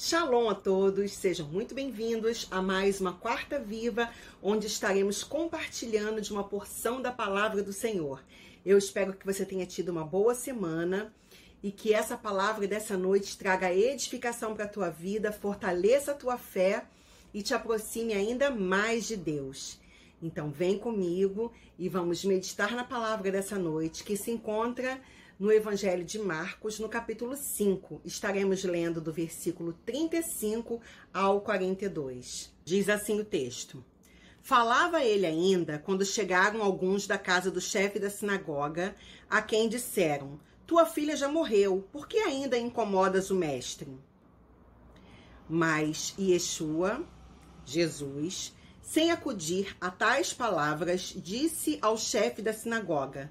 Shalom a todos, sejam muito bem-vindos a mais uma Quarta Viva, onde estaremos compartilhando de uma porção da palavra do Senhor. Eu espero que você tenha tido uma boa semana e que essa palavra dessa noite traga edificação para a tua vida, fortaleça a tua fé e te aproxime ainda mais de Deus. Então, vem comigo e vamos meditar na palavra dessa noite que se encontra no Evangelho de Marcos, no capítulo 5. Estaremos lendo do versículo 35 ao 42. Diz assim o texto: Falava ele ainda quando chegaram alguns da casa do chefe da sinagoga, a quem disseram: Tua filha já morreu, por que ainda incomodas o mestre? Mas Yeshua, Jesus, sem acudir a tais palavras, disse ao chefe da sinagoga: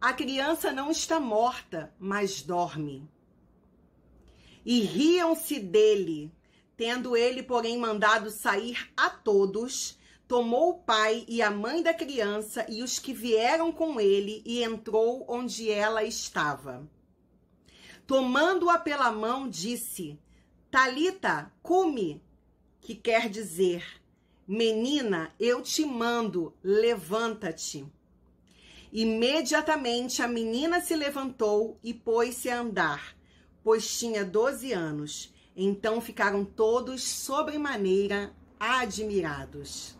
A criança não está morta, mas dorme. E riam-se dele, tendo ele, porém, mandado sair a todos, tomou o pai e a mãe da criança e os que vieram com ele e entrou onde ela estava. Tomando-a pela mão, disse: Talita, cume, que quer dizer: Menina, eu te mando, levanta-te. Imediatamente a menina se levantou e pôs-se a andar, pois tinha doze anos. Então ficaram todos sobremaneira admirados.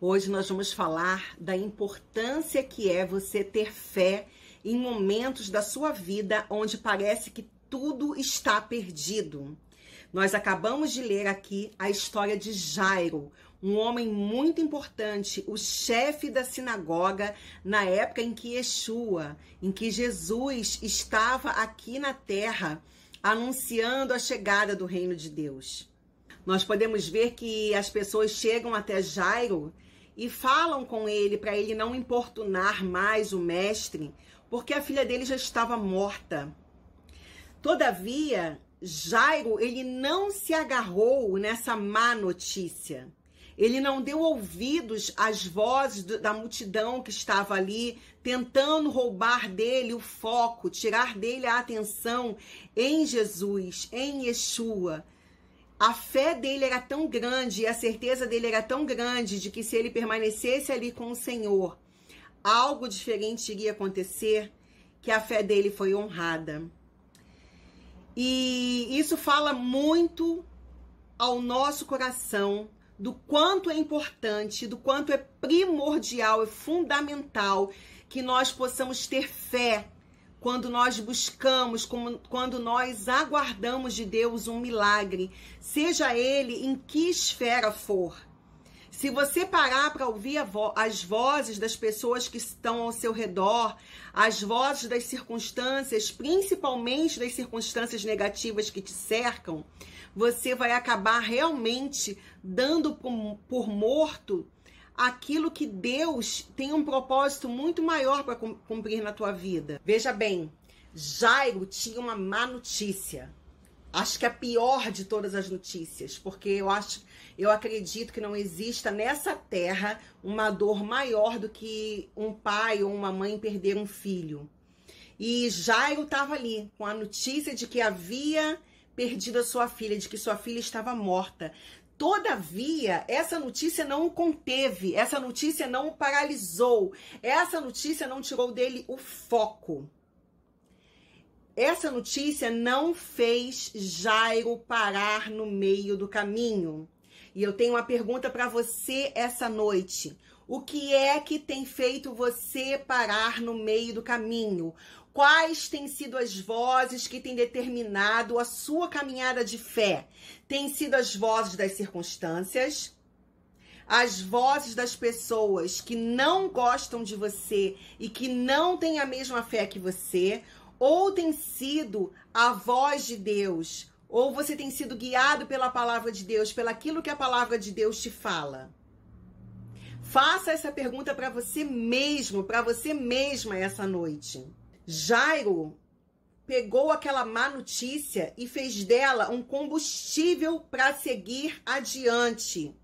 Hoje nós vamos falar da importância que é você ter fé em momentos da sua vida onde parece que tudo está perdido. Nós acabamos de ler aqui a história de Jairo, um homem muito importante, o chefe da sinagoga na época em que Yeshua, em que Jesus estava aqui na terra anunciando a chegada do reino de Deus. Nós podemos ver que as pessoas chegam até Jairo e falam com ele para ele não importunar mais o mestre, porque a filha dele já estava morta. Todavia, Jairo, ele não se agarrou nessa má notícia. Ele não deu ouvidos às vozes da multidão que estava ali, tentando roubar dele o foco, tirar dele a atenção em Jesus, em Yeshua. A fé dele era tão grande e a certeza dele era tão grande de que se ele permanecesse ali com o Senhor, algo diferente iria acontecer, que a fé dele foi honrada. E isso fala muito ao nosso coração do quanto é importante, do quanto é primordial, é fundamental que nós possamos ter fé quando nós buscamos, quando nós aguardamos de Deus um milagre, seja ele em que esfera for. Se você parar para ouvir vo as vozes das pessoas que estão ao seu redor, as vozes das circunstâncias, principalmente das circunstâncias negativas que te cercam, você vai acabar realmente dando por, por morto aquilo que Deus tem um propósito muito maior para cumprir na tua vida. Veja bem, Jairo tinha uma má notícia. Acho que é a pior de todas as notícias, porque eu acho, eu acredito que não exista nessa terra uma dor maior do que um pai ou uma mãe perder um filho. E Jairo estava ali com a notícia de que havia perdido a sua filha, de que sua filha estava morta. Todavia, essa notícia não o conteve, essa notícia não o paralisou, essa notícia não tirou dele o foco. Essa notícia não fez Jairo parar no meio do caminho. E eu tenho uma pergunta para você essa noite. O que é que tem feito você parar no meio do caminho? Quais têm sido as vozes que têm determinado a sua caminhada de fé? Tem sido as vozes das circunstâncias, as vozes das pessoas que não gostam de você e que não têm a mesma fé que você, ou tem sido a voz de Deus, Ou você tem sido guiado pela palavra de Deus, pelaquilo que a palavra de Deus te fala? Faça essa pergunta para você mesmo, para você mesma essa noite. Jairo pegou aquela má notícia e fez dela um combustível para seguir adiante.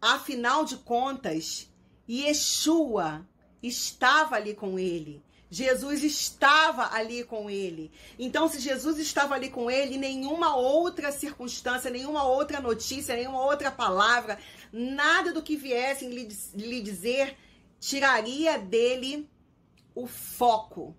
Afinal de contas, Yeshua estava ali com ele. Jesus estava ali com ele. Então, se Jesus estava ali com ele, nenhuma outra circunstância, nenhuma outra notícia, nenhuma outra palavra, nada do que viessem lhe, dizer tiraria dele o foco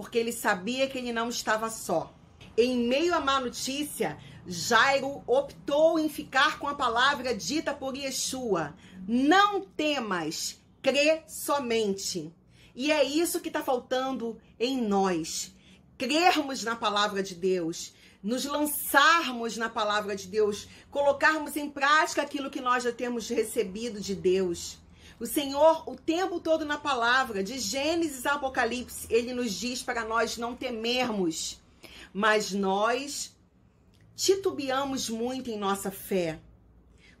porque ele sabia que ele não estava só. Em meio à má notícia, Jairo optou em ficar com a palavra dita por Yeshua: Não temas, crê somente. E é isso que está faltando em nós. Crermos na palavra de Deus, nos lançarmos na palavra de Deus, colocarmos em prática aquilo que nós já temos recebido de Deus. O Senhor, o tempo todo na palavra, de Gênesis a Apocalipse, ele nos diz para nós não temermos, mas nós titubeamos muito em nossa fé.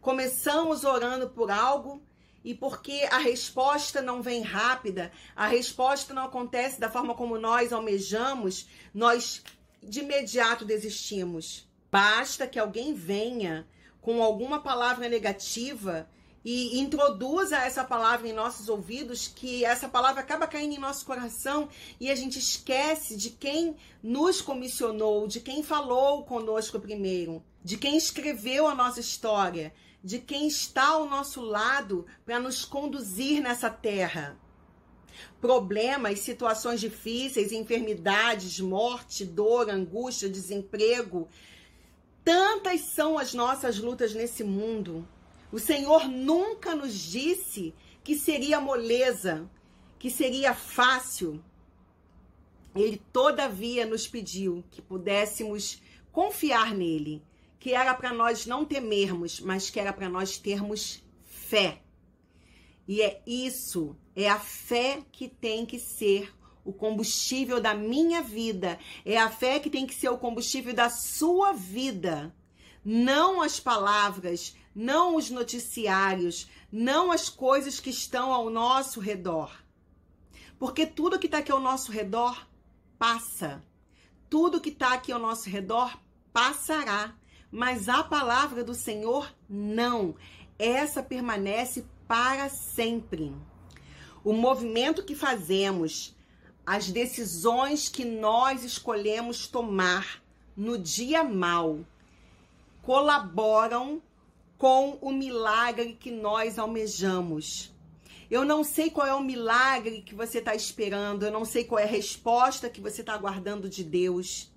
Começamos orando por algo e porque a resposta não vem rápida, a resposta não acontece da forma como nós almejamos, nós de imediato desistimos. Basta que alguém venha com alguma palavra negativa e introduza essa palavra em nossos ouvidos, que essa palavra acaba caindo em nosso coração e a gente esquece de quem nos comissionou, de quem falou conosco primeiro, de quem escreveu a nossa história, de quem está ao nosso lado para nos conduzir nessa terra. Problemas, situações difíceis, enfermidades, morte, dor, angústia, desemprego. Tantas são as nossas lutas nesse mundo o Senhor nunca nos disse que seria moleza, que seria fácil. Ele, todavia, nos pediu que pudéssemos confiar nele, que era para nós não temermos, mas que era para nós termos fé. E é isso, é a fé que tem que ser o combustível da minha vida, é a fé que tem que ser o combustível da sua vida. Não as palavras, não os noticiários, não as coisas que estão ao nosso redor. Porque tudo que está aqui ao nosso redor passa. Tudo que está aqui ao nosso redor passará. Mas a palavra do Senhor não. Essa permanece para sempre. O movimento que fazemos, as decisões que nós escolhemos tomar no dia mal, colaboram com o milagre que nós almejamos. Eu não sei qual é o milagre que você está esperando, eu não sei qual é a resposta que você está aguardando de Deus.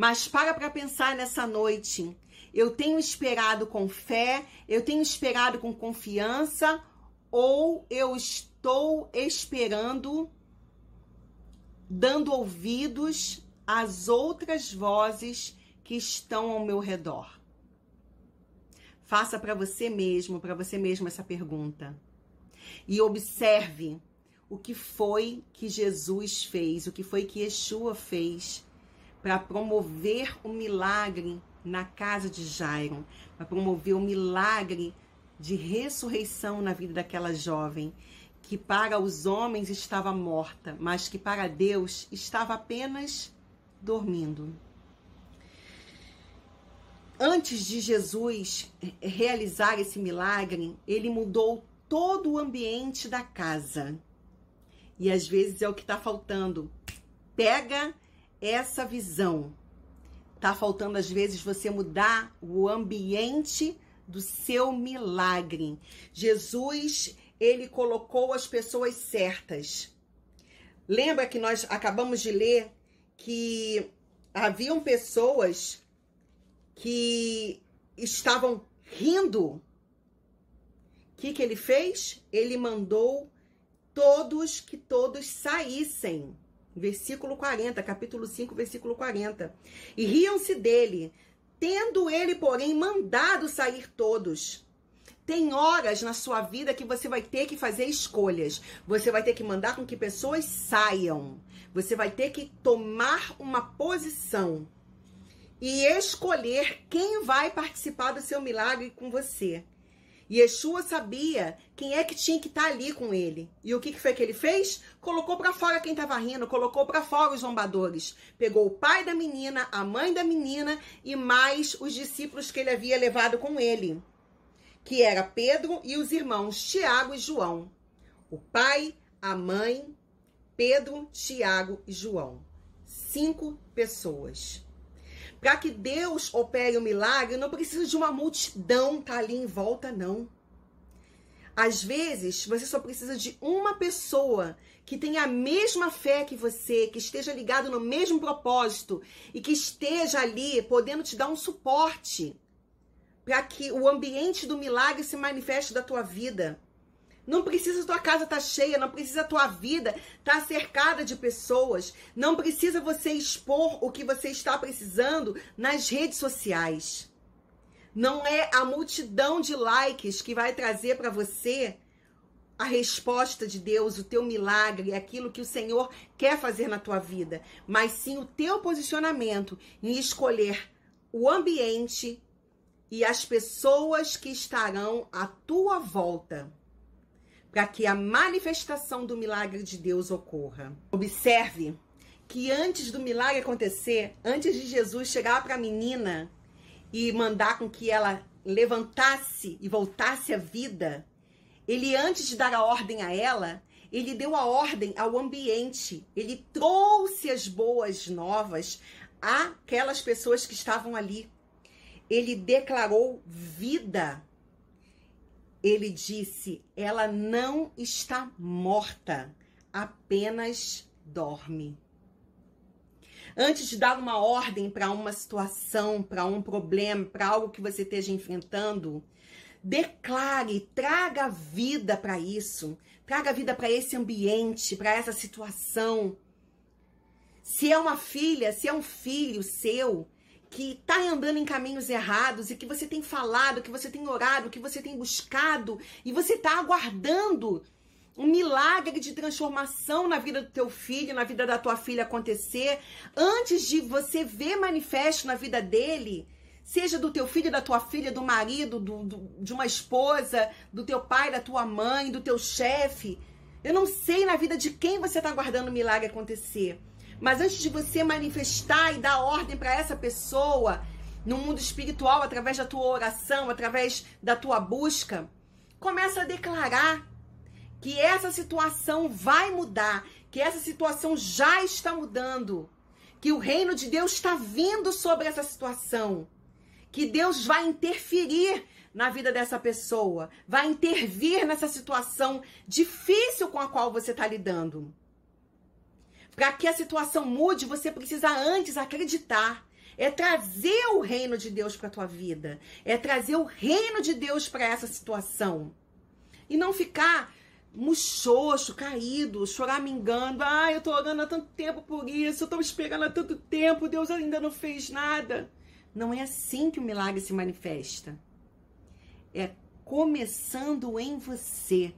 Mas para para pensar nessa noite. Eu tenho esperado com fé, eu tenho esperado com confiança, ou eu estou esperando, dando ouvidos às outras vozes que estão ao meu redor? Faça para você mesmo, para você mesmo essa pergunta. E observe o que foi que Jesus fez, o que foi que Yeshua fez para promover o milagre na casa de Jairo, para promover o milagre de ressurreição na vida daquela jovem, que para os homens estava morta, mas que para Deus estava apenas dormindo antes de Jesus realizar esse milagre, ele mudou todo o ambiente da casa. E às vezes é o que está faltando. Pega essa visão. Tá faltando às vezes você mudar o ambiente do seu milagre. Jesus, ele colocou as pessoas certas. Lembra que nós acabamos de ler que haviam pessoas que estavam rindo. O que, que ele fez? Ele mandou todos que todos saíssem. Versículo 40, capítulo 5, versículo 40. E riam-se dele, tendo ele, porém, mandado sair todos. Tem horas na sua vida que você vai ter que fazer escolhas. Você vai ter que mandar com que pessoas saiam. Você vai ter que tomar uma posição. e escolher quem vai participar do seu milagre com você. Yeshua sabia quem é que tinha que estar tá ali com ele. E o que, que foi que ele fez? Colocou para fora quem estava rindo, colocou para fora os zombadores. Pegou o pai da menina, a mãe da menina e mais os discípulos que ele havia levado com ele, que era Pedro e os irmãos Tiago e João. O pai, a mãe, Pedro, Tiago e João. Cinco pessoas. Para que Deus opere o um milagre, não precisa de uma multidão tá ali em volta, não. Às vezes, você só precisa de uma pessoa que tenha a mesma fé que você, que esteja ligado no mesmo propósito e que esteja ali podendo te dar um suporte para que o ambiente do milagre se manifeste da tua vida. Não precisa tua casa estar tá cheia, não precisa tua vida estar tá cercada de pessoas, não precisa você expor o que você está precisando nas redes sociais. Não é a multidão de likes que vai trazer para você a resposta de Deus, o teu milagre, aquilo que o Senhor quer fazer na tua vida, mas sim o teu posicionamento em escolher o ambiente e as pessoas que estarão à tua volta para que a manifestação do milagre de Deus ocorra. Observe que antes do milagre acontecer, antes de Jesus chegar para a menina e mandar com que ela levantasse e voltasse à vida, ele antes de dar a ordem a ela, ele deu a ordem ao ambiente, ele trouxe as boas novas àquelas pessoas que estavam ali. Ele declarou vida ele disse: ela não está morta, apenas dorme. Antes de dar uma ordem para uma situação, para um problema, para algo que você esteja enfrentando, declare, traga vida para isso, traga vida para esse ambiente, para essa situação. Se é uma filha, se é um filho seu, que está andando em caminhos errados e que você tem falado, que você tem orado, que você tem buscado e você está aguardando um milagre de transformação na vida do teu filho, na vida da tua filha acontecer, antes de você ver manifesto na vida dele, seja do teu filho, da tua filha, do marido, do, do, de uma esposa, do teu pai, da tua mãe, do teu chefe. Eu não sei na vida de quem você está aguardando o milagre acontecer. Mas antes de você manifestar e dar ordem para essa pessoa no mundo espiritual, através da tua oração, através da tua busca, começa a declarar que essa situação vai mudar, que essa situação já está mudando, que o reino de Deus está vindo sobre essa situação, que Deus vai interferir na vida dessa pessoa, vai intervir nessa situação difícil com a qual você está lidando. Para que a situação mude, você precisa antes acreditar. É trazer o reino de Deus para tua vida. É trazer o reino de Deus para essa situação. E não ficar muxoxo, caído, choramingando. Ah, eu tô orando há tanto tempo por isso, eu tô esperando há tanto tempo, Deus ainda não fez nada. Não é assim que o milagre se manifesta. É começando em você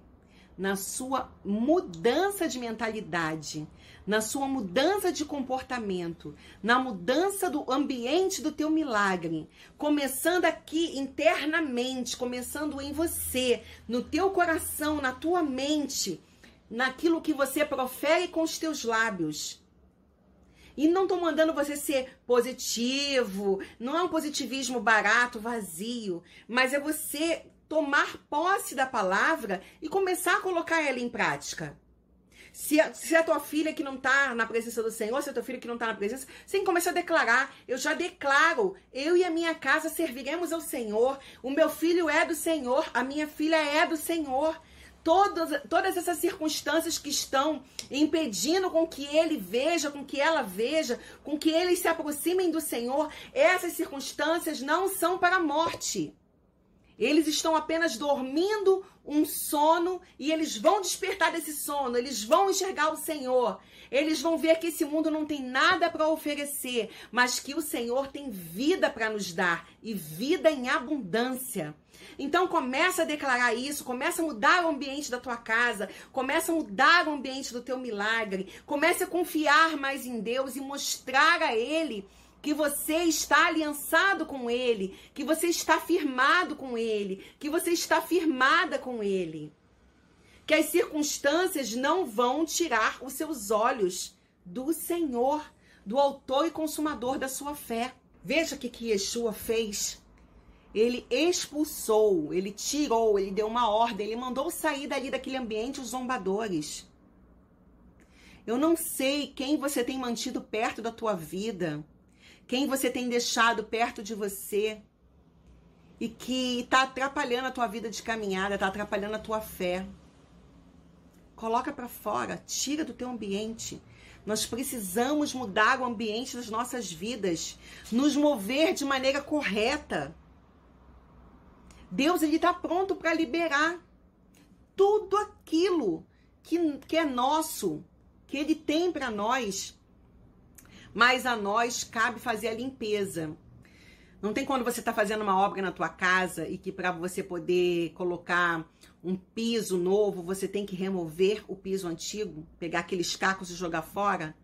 na sua mudança de mentalidade, na sua mudança de comportamento, na mudança do ambiente do teu milagre, começando aqui internamente, começando em você, no teu coração, na tua mente, naquilo que você profere com os teus lábios. E não estou mandando você ser positivo, não é um positivismo barato, vazio, mas é você tomar posse da palavra e começar a colocar ela em prática. Se a, se a tua filha que não está na presença do Senhor, se a tua filha que não está na presença, você começa a declarar. Eu já declaro, eu e a minha casa serviremos ao Senhor. O meu filho é do Senhor, a minha filha é do Senhor. Todas, todas essas circunstâncias que estão impedindo com que ele veja, com que ela veja, com que eles se aproximem do Senhor, essas circunstâncias não são para a morte. Eles estão apenas dormindo um sono e eles vão despertar desse sono, eles vão enxergar o Senhor. Eles vão ver que esse mundo não tem nada para oferecer, mas que o Senhor tem vida para nos dar e vida em abundância. Então começa a declarar isso, começa a mudar o ambiente da tua casa, começa a mudar o ambiente do teu milagre, começa a confiar mais em Deus e mostrar a ele que você está aliançado com Ele, que você está firmado com Ele, que você está firmada com Ele. Que as circunstâncias não vão tirar os seus olhos do Senhor, do Autor e Consumador da sua fé. Veja o que, que Yeshua fez. Ele expulsou, ele tirou, ele deu uma ordem, ele mandou sair dali daquele ambiente os zombadores. Eu não sei quem você tem mantido perto da tua vida quem você tem deixado perto de você e que está atrapalhando a tua vida de caminhada, está atrapalhando a tua fé. Coloca para fora, tira do teu ambiente. Nós precisamos mudar o ambiente das nossas vidas, nos mover de maneira correta. Deus ele está pronto para liberar tudo aquilo que, que é nosso, que Ele tem para nós mas a nós cabe fazer a limpeza. Não tem quando você está fazendo uma obra na tua casa e que para você poder colocar um piso novo, você tem que remover o piso antigo, pegar aqueles cacos e jogar fora.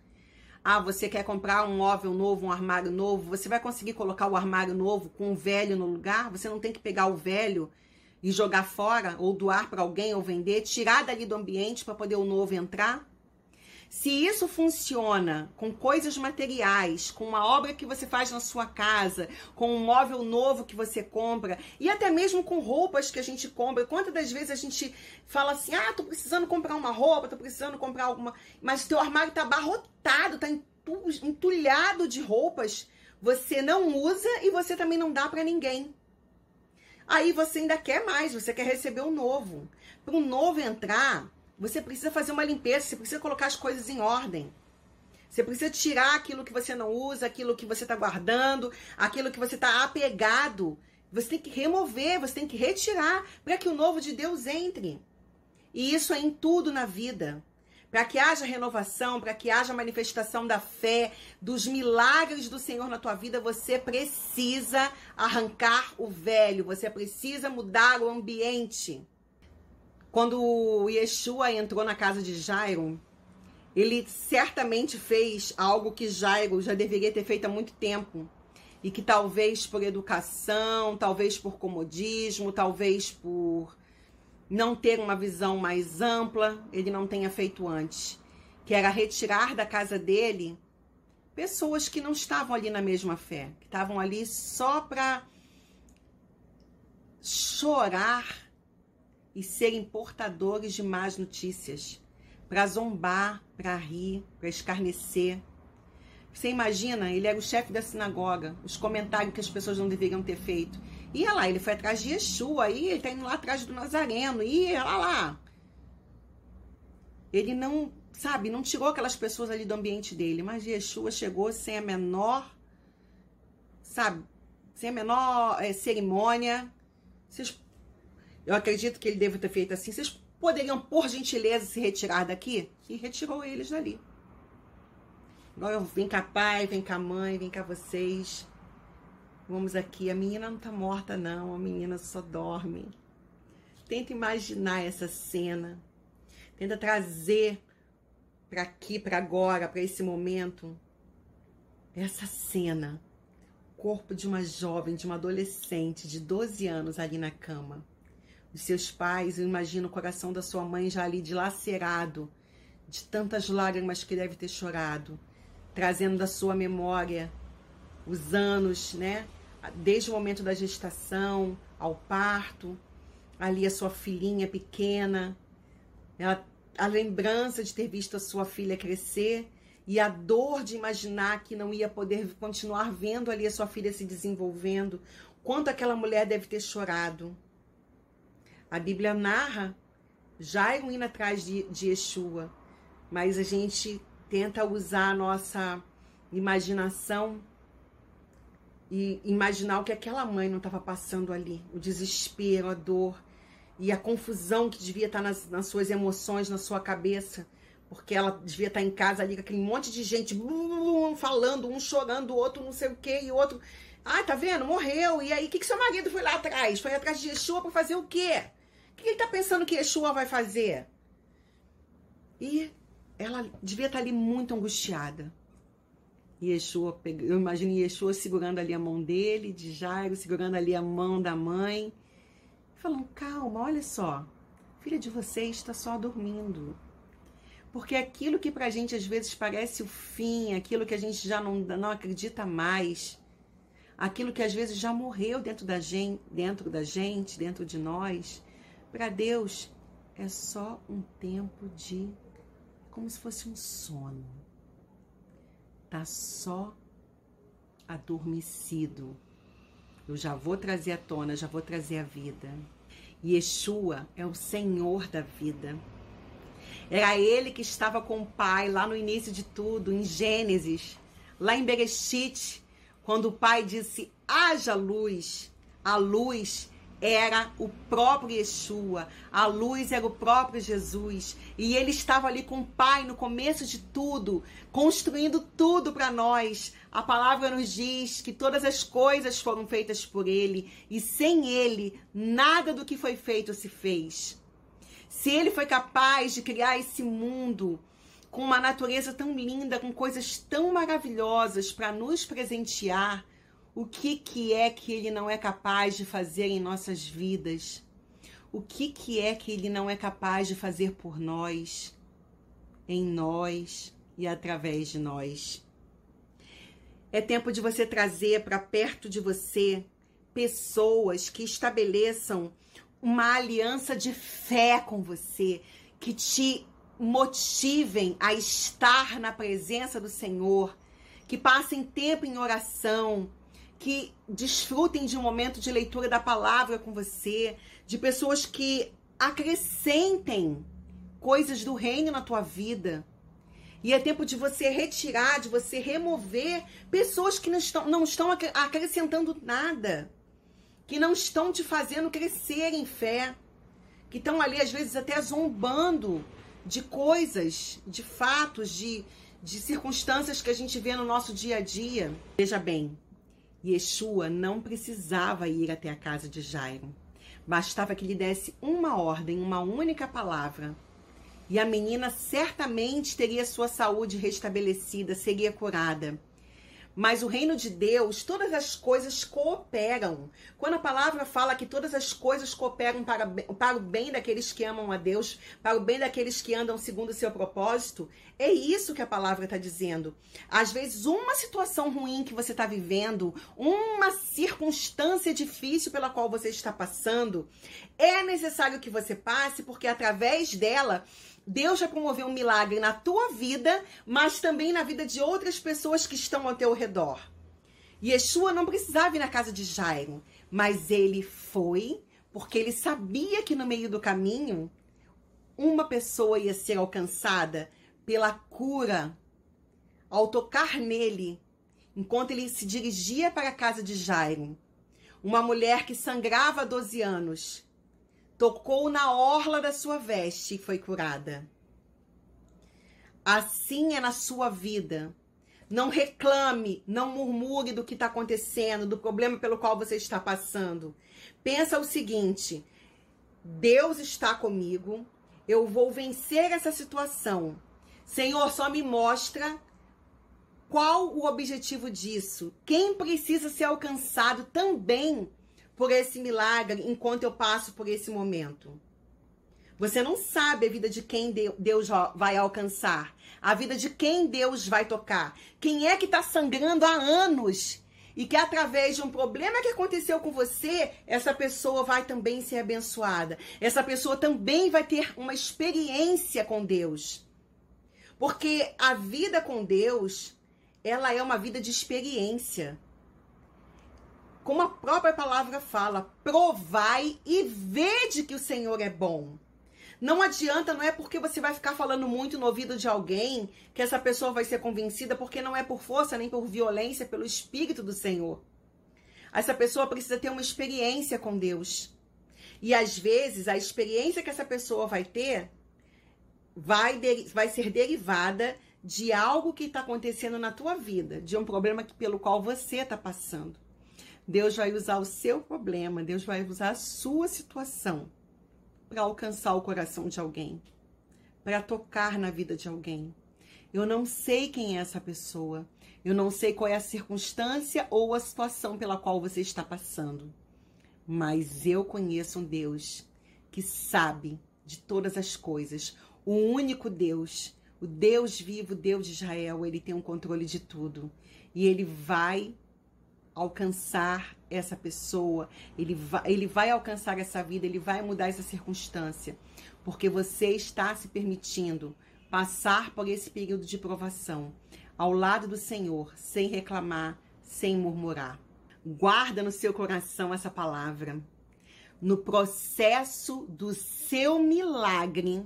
Ah, você quer comprar um móvel novo, um armário novo, você vai conseguir colocar o armário novo com o velho no lugar? Você não tem que pegar o velho e jogar fora ou doar para alguém ou vender, tirar dali do ambiente para poder o novo entrar? Se isso funciona com coisas materiais, com uma obra que você faz na sua casa, com um móvel novo que você compra, e até mesmo com roupas que a gente compra, quantas das vezes a gente fala assim: ah, tô precisando comprar uma roupa, tô precisando comprar alguma. Mas teu armário tá abarrotado, tá entulhado de roupas, você não usa e você também não dá para ninguém. Aí você ainda quer mais, você quer receber o um novo. Para o novo entrar, você precisa fazer uma limpeza, você precisa colocar as coisas em ordem. Você precisa tirar aquilo que você não usa, aquilo que você está guardando, aquilo que você está apegado. Você tem que remover, você tem que retirar para que o novo de Deus entre. E isso é em tudo na vida. Para que haja renovação, para que haja manifestação da fé, dos milagres do Senhor na tua vida, você precisa arrancar o velho, você precisa mudar o ambiente. Quando Yeshua entrou na casa de Jairo, ele certamente fez algo que Jairo já deveria ter feito há muito tempo. E que talvez por educação, talvez por comodismo, talvez por não ter uma visão mais ampla, ele não tenha feito antes. Que era retirar da casa dele pessoas que não estavam ali na mesma fé, que estavam ali só para chorar e serem portadores de más notícias, para zombar, para rir, para escarnecer. Você imagina, ele era o chefe da sinagoga, os comentários que as pessoas não deveriam ter feito. Ia lá, ele foi atrás de Yeshua, aí ele tá indo lá atrás do Nazareno, ia lá lá. Ele não, sabe, não tirou aquelas pessoas ali do ambiente dele, mas Yeshua chegou sem a menor, sabe, sem a menor é, cerimônia. Vocês eu acredito que ele deve ter feito assim. Vocês poderiam, por gentileza, se retirar daqui? E retirou eles dali. Agora vem cá, pai, vem cá, mãe, vem cá, vocês. Vamos aqui. A menina não tá morta, não. A menina só dorme. Tenta imaginar essa cena. Tenta trazer para aqui, para agora, para esse momento, essa cena. Corpo de uma jovem, de uma adolescente de 12 anos ali na cama os seus pais, eu imagino o coração da sua mãe já ali dilacerado, de tantas lágrimas que deve ter chorado, trazendo da sua memória os anos, né? Desde o momento da gestação ao parto, ali a sua filhinha pequena, ela, a lembrança de ter visto a sua filha crescer e a dor de imaginar que não ia poder continuar vendo ali a sua filha se desenvolvendo. Quanto aquela mulher deve ter chorado. A Bíblia narra Jairo indo atrás de, de Yeshua, mas a gente tenta usar a nossa imaginação e imaginar o que aquela mãe não estava passando ali, o desespero, a dor e a confusão que devia estar nas, nas suas emoções, na sua cabeça, porque ela devia estar em casa ali com aquele monte de gente falando, um chorando, o outro não sei o que, e outro. Ah, tá vendo? Morreu. E aí, o que, que seu marido foi lá atrás? Foi atrás de Yeshua para fazer o quê? Que ele está pensando que Yeshua vai fazer? E ela devia estar tá ali muito angustiada. Yeshua, eu imagino Yeshua segurando ali a mão dele, de Jairo, segurando ali a mão da mãe, falando: calma, olha só, filha de vocês está só dormindo. Porque aquilo que pra gente às vezes parece o fim, aquilo que a gente já não, não acredita mais, aquilo que às vezes já morreu dentro da gente, dentro da gente, dentro de nós, para Deus é só um tempo de como se fosse um sono tá só adormecido. Eu já vou trazer à tona, já vou trazer a vida. Yeshua é o Senhor da vida. Era ele que estava com o Pai lá no início de tudo, em Gênesis, lá em Bereshit, quando o Pai disse: haja luz. A luz era o próprio Yeshua, a luz era o próprio Jesus, e ele estava ali com o Pai no começo de tudo, construindo tudo para nós. A palavra nos diz que todas as coisas foram feitas por ele, e sem ele, nada do que foi feito se fez. Se ele foi capaz de criar esse mundo com uma natureza tão linda, com coisas tão maravilhosas para nos presentear, o que, que é que ele não é capaz de fazer em nossas vidas? O que, que é que ele não é capaz de fazer por nós, em nós e através de nós? É tempo de você trazer para perto de você pessoas que estabeleçam uma aliança de fé com você, que te motivem a estar na presença do Senhor, que passem tempo em oração, que desfrutem de um momento de leitura da palavra com você, de pessoas que acrescentem coisas do reino na tua vida. E é tempo de você retirar, de você remover pessoas que não estão, não estão acrescentando nada, que não estão te fazendo crescer em fé, que estão ali às vezes até zombando de coisas, de fatos, de, de circunstâncias que a gente vê no nosso dia a dia. Veja bem, Yeshua não precisava ir até a casa de Jairo. Bastava que lhe desse uma ordem, uma única palavra. E a menina certamente teria sua saúde restabelecida, seria curada. Mas o reino de Deus, todas as coisas cooperam. Quando a palavra fala que todas as coisas cooperam para, para o bem daqueles que amam a Deus, para o bem daqueles que andam segundo o seu propósito, é isso que a palavra está dizendo. Às vezes, uma situação ruim que você está vivendo, uma circunstância difícil pela qual você está passando, é necessário que você passe, porque através dela Deus vai promover um milagre na tua vida, mas também na vida de outras pessoas que estão ao teu redor. Yeshua não precisava ir na casa de Jairo, mas ele foi porque ele sabia que no meio do caminho uma pessoa ia ser alcançada pela cura ao tocar nele, enquanto ele se dirigia para a casa de Jairo. Uma mulher que sangrava há 12 anos tocou na orla da sua veste e foi curada. Assim é na sua vida. Não reclame, não murmure do que está acontecendo, do problema pelo qual você está passando. Pensa o seguinte: Deus está comigo, eu vou vencer essa situação. Senhor, só me mostra qual o objetivo disso. Quem precisa ser alcançado também por esse milagre enquanto eu passo por esse momento. Você não sabe a vida de quem Deus vai alcançar, a vida de quem Deus vai tocar. Quem é que está sangrando há anos e que através de um problema que aconteceu com você, essa pessoa vai também ser abençoada. Essa pessoa também vai ter uma experiência com Deus. Porque a vida com Deus, ela é uma vida de experiência como a própria palavra fala, provai e vede que o Senhor é bom. Não adianta, não é porque você vai ficar falando muito no ouvido de alguém que essa pessoa vai ser convencida, porque não é por força nem por violência, pelo Espírito do Senhor. Essa pessoa precisa ter uma experiência com Deus. E às vezes a experiência que essa pessoa vai ter vai, vai ser derivada de algo que está acontecendo na tua vida, de um problema que, pelo qual você está passando. Deus vai usar o seu problema, Deus vai usar a sua situação para alcançar o coração de alguém, para tocar na vida de alguém. Eu não sei quem é essa pessoa. Eu não sei qual é a circunstância ou a situação pela qual você está passando. Mas eu conheço um Deus que sabe de todas as coisas. O único Deus, o Deus vivo, Deus de Israel, ele tem um controle de tudo. E ele vai alcançar essa pessoa, ele vai, ele vai alcançar essa vida, ele vai mudar essa circunstância, porque você está se permitindo passar por esse período de provação ao lado do Senhor, sem reclamar, sem murmurar. Guarda no seu coração essa palavra. No processo do seu milagre,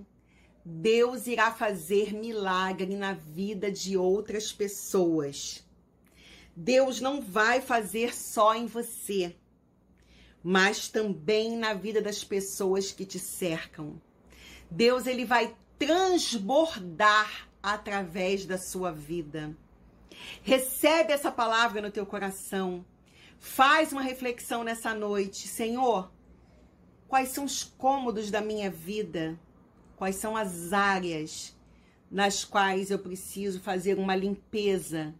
Deus irá fazer milagre na vida de outras pessoas. Deus não vai fazer só em você, mas também na vida das pessoas que te cercam. Deus ele vai transbordar através da sua vida. Recebe essa palavra no teu coração. Faz uma reflexão nessa noite, Senhor. Quais são os cômodos da minha vida? Quais são as áreas nas quais eu preciso fazer uma limpeza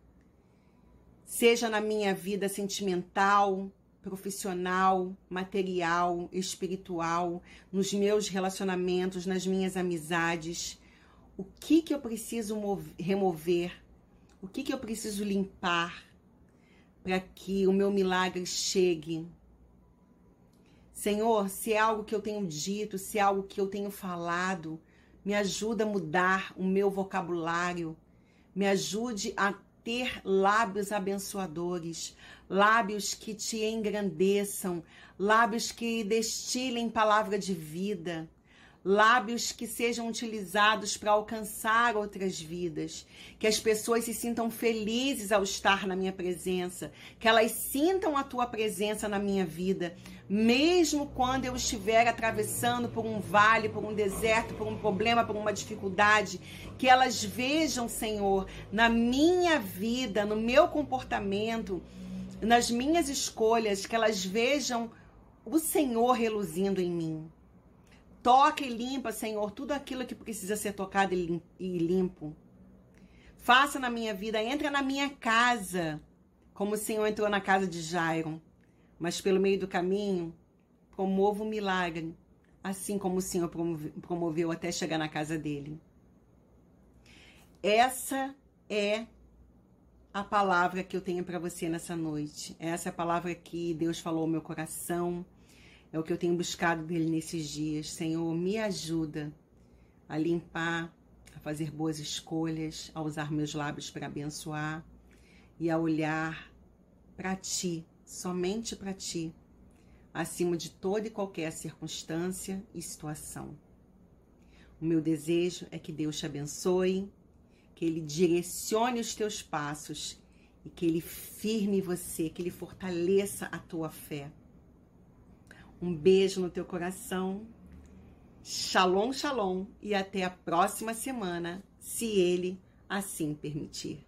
seja na minha vida sentimental, profissional, material, espiritual, nos meus relacionamentos, nas minhas amizades. O que que eu preciso remover? O que que eu preciso limpar para que o meu milagre chegue? Senhor, se é algo que eu tenho dito, se é algo que eu tenho falado, me ajuda a mudar o meu vocabulário, me ajude a ter lábios abençoadores, lábios que te engrandeçam, lábios que destilem palavra de vida, lábios que sejam utilizados para alcançar outras vidas, que as pessoas se sintam felizes ao estar na minha presença, que elas sintam a tua presença na minha vida, mesmo quando eu estiver atravessando por um vale, por um deserto, por um problema, por uma dificuldade, que elas vejam, Senhor, na minha vida, no meu comportamento, nas minhas escolhas, que elas vejam o Senhor reluzindo em mim. Toca e limpa, Senhor, tudo aquilo que precisa ser tocado e limpo. Faça na minha vida, entra na minha casa, como o Senhor entrou na casa de Jairo. Mas pelo meio do caminho, promova um milagre, assim como o Senhor promoveu até chegar na casa dele. Essa é a palavra que eu tenho para você nessa noite. Essa é a palavra que Deus falou ao meu coração é o que eu tenho buscado dele nesses dias. Senhor, me ajuda a limpar, a fazer boas escolhas, a usar meus lábios para abençoar e a olhar para ti, somente para ti, acima de toda e qualquer circunstância e situação. O meu desejo é que Deus te abençoe, que Ele direcione os teus passos e que Ele firme você, que Ele fortaleça a tua fé um beijo no teu coração. Shalom, shalom e até a próxima semana, se ele assim permitir.